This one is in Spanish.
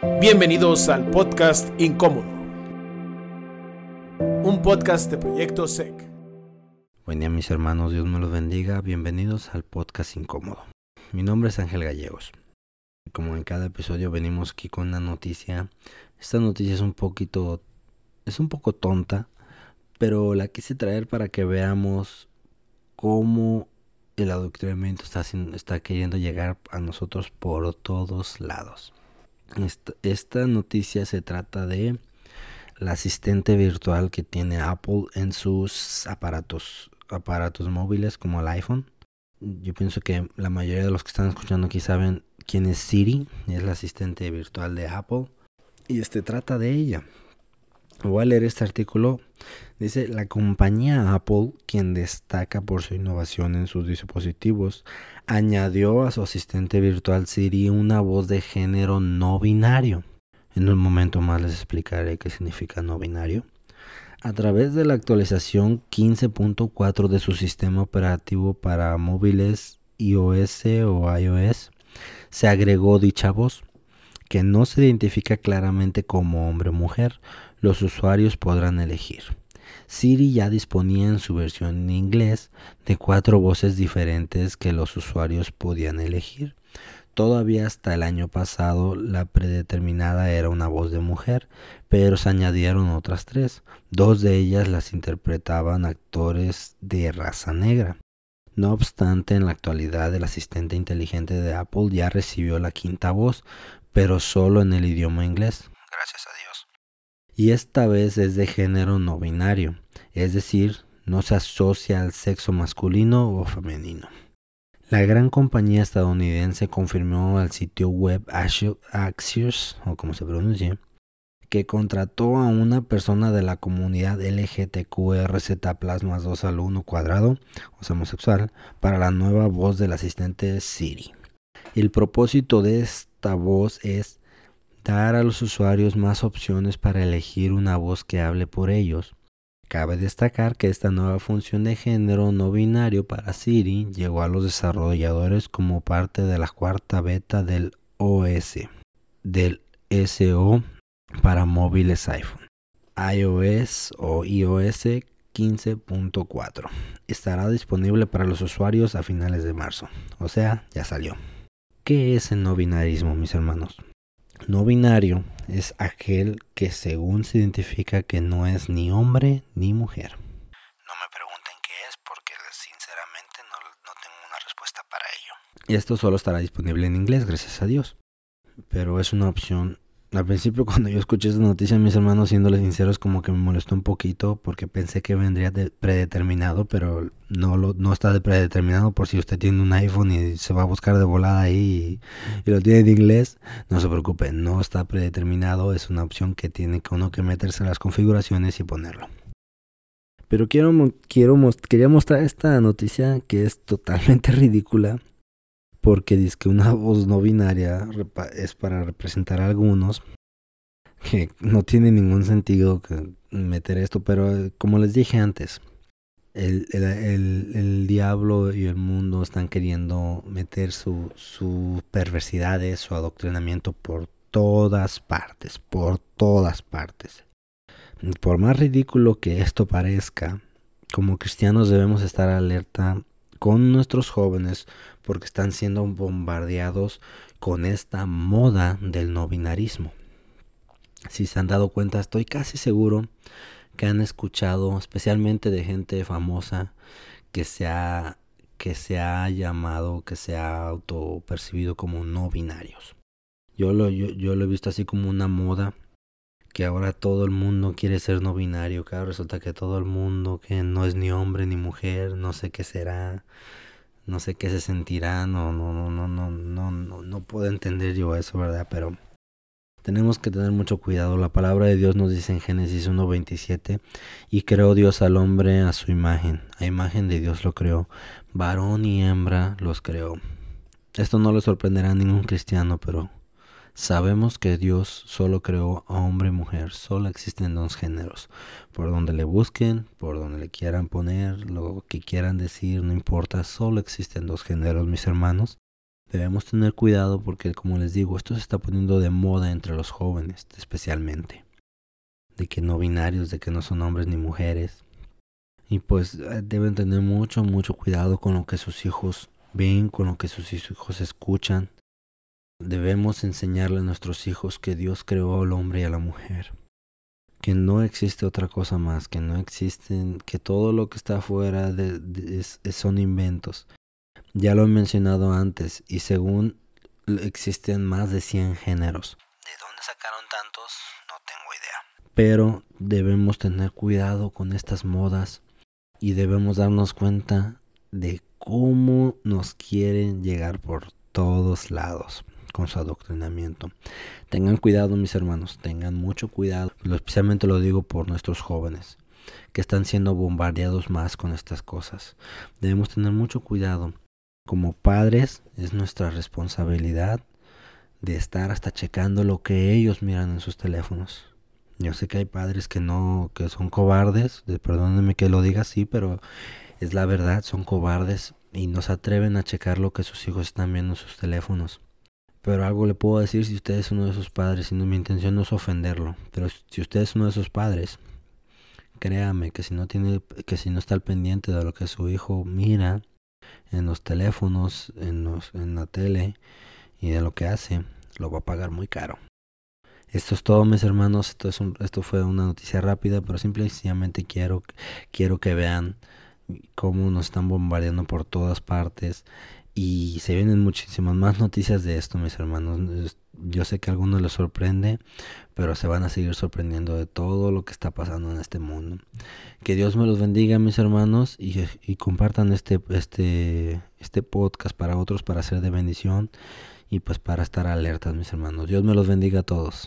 Bienvenidos al podcast Incómodo, un podcast de Proyecto SEC. Buen día mis hermanos, Dios me los bendiga, bienvenidos al podcast Incómodo. Mi nombre es Ángel Gallegos. Como en cada episodio venimos aquí con una noticia. Esta noticia es un poquito, es un poco tonta, pero la quise traer para que veamos cómo el adoctrinamiento está, está queriendo llegar a nosotros por todos lados. Esta, noticia se trata de la asistente virtual que tiene Apple en sus aparatos, aparatos móviles como el iPhone. Yo pienso que la mayoría de los que están escuchando aquí saben quién es Siri, es la asistente virtual de Apple. Y este trata de ella. Voy a leer este artículo. Dice, la compañía Apple, quien destaca por su innovación en sus dispositivos, añadió a su asistente virtual Siri una voz de género no binario. En un momento más les explicaré qué significa no binario. A través de la actualización 15.4 de su sistema operativo para móviles iOS o iOS, se agregó dicha voz, que no se identifica claramente como hombre o mujer, los usuarios podrán elegir. Siri ya disponía en su versión en inglés de cuatro voces diferentes que los usuarios podían elegir. Todavía hasta el año pasado la predeterminada era una voz de mujer, pero se añadieron otras tres. Dos de ellas las interpretaban actores de raza negra. No obstante, en la actualidad el asistente inteligente de Apple ya recibió la quinta voz, pero solo en el idioma inglés. Gracias a Dios y esta vez es de género no binario, es decir, no se asocia al sexo masculino o femenino. La gran compañía estadounidense confirmó al sitio web Axios, o como se pronuncie, que contrató a una persona de la comunidad LGTQRZ más 2 al 1 cuadrado, o sea, homosexual, para la nueva voz del asistente Siri. El propósito de esta voz es dar a los usuarios más opciones para elegir una voz que hable por ellos. Cabe destacar que esta nueva función de género no binario para Siri llegó a los desarrolladores como parte de la cuarta beta del OS, del SO para móviles iPhone, iOS o iOS 15.4. Estará disponible para los usuarios a finales de marzo, o sea, ya salió. ¿Qué es el no binarismo, mis hermanos? No binario es aquel que según se identifica que no es ni hombre ni mujer. No me pregunten qué es porque sinceramente no, no tengo una respuesta para ello. Y esto solo estará disponible en inglés, gracias a Dios. Pero es una opción al principio cuando yo escuché esta noticia, mis hermanos, siéndoles sinceros, como que me molestó un poquito porque pensé que vendría de predeterminado, pero no lo, no está de predeterminado por si usted tiene un iPhone y se va a buscar de volada ahí y, lo tiene en inglés, no se preocupe, no está predeterminado, es una opción que tiene que uno que meterse en las configuraciones y ponerlo. Pero quiero, quiero quería mostrar esta noticia que es totalmente ridícula porque dice que una voz no binaria es para representar a algunos que no tiene ningún sentido meter esto, pero eh, como les dije antes, el, el, diablo y el mundo están queriendo meter sus su perversidades, su adoctrinamiento por todas partes, por todas partes. Por más ridículo que esto parezca, como cristianos debemos estar alerta con nuestros jóvenes porque están siendo bombardeados con esta moda del no binarismo. Si se han dado cuenta, estoy casi seguro que han escuchado, especialmente de gente famosa, que se ha, que se ha llamado, que se ha autopercibido como no binarios. Yo lo, yo, yo lo he visto así como una moda que ahora todo el mundo quiere ser no binario, que ahora resulta que todo el mundo que no es ni hombre ni mujer, no sé qué será, no sé qué se sentirá, no, no, no, no, no, no, no, no puedo entender yo eso, ¿verdad? Pero tenemos que tener mucho cuidado. La palabra de Dios nos dice en Génesis 1.27, y creó Dios al hombre a su imagen, a imagen de Dios lo creó, varón y hembra los creó. Esto no le sorprenderá a ningún cristiano, pero Sabemos que Dios solo creó a hombre y mujer, solo existen dos géneros. Por donde le busquen, por donde le quieran poner, lo que quieran decir, no importa, solo existen dos géneros, mis hermanos. Debemos tener cuidado porque, como les digo, esto se está poniendo de moda entre los jóvenes, especialmente. De que no binarios, de que no son hombres ni mujeres. Y pues eh, deben tener mucho, mucho cuidado con lo que sus hijos ven, con lo que sus hijos escuchan. Debemos enseñarle a nuestros hijos que Dios creó al hombre y a la mujer. Que no existe otra cosa más, que no existen, que todo lo que está afuera de, son inventos ya lo he mencionado antes y según existen más de 100 géneros. ¿De dónde sacaron tantos? No tengo idea. Pero debemos tener cuidado con estas modas y debemos darnos cuenta de cómo nos quieren llegar por todos lados con su adoctrinamiento. Tengan cuidado mis hermanos, tengan mucho cuidado, especialmente lo digo por nuestros jóvenes que están siendo bombardeados más con estas cosas. Debemos tener mucho cuidado como padres es nuestra responsabilidad de estar hasta checando lo que ellos miran en sus teléfonos. Yo sé que hay padres que no, que son cobardes, perdónenme que lo diga así, pero es la verdad, son cobardes y no se atreven a checar lo que sus hijos están viendo en sus teléfonos. Pero algo le puedo decir si usted es uno de esos padres, y no, mi intención no es ofenderlo, pero si usted es uno de esos padres, créame que si no tiene, que si no está al pendiente de lo que su hijo mira, en los teléfonos, en, los, en la tele y de lo que hace, lo va a pagar muy caro. Esto es todo, mis hermanos. Esto, es un, esto fue una noticia rápida, pero simplemente quiero, quiero que vean cómo nos están bombardeando por todas partes. Y se vienen muchísimas más noticias de esto, mis hermanos. Yo sé que a algunos les sorprende, pero se van a seguir sorprendiendo de todo lo que está pasando en este mundo. Que Dios me los bendiga, mis hermanos, y, y compartan este, este, este podcast para otros, para ser de bendición y pues para estar alertas, mis hermanos. Dios me los bendiga a todos.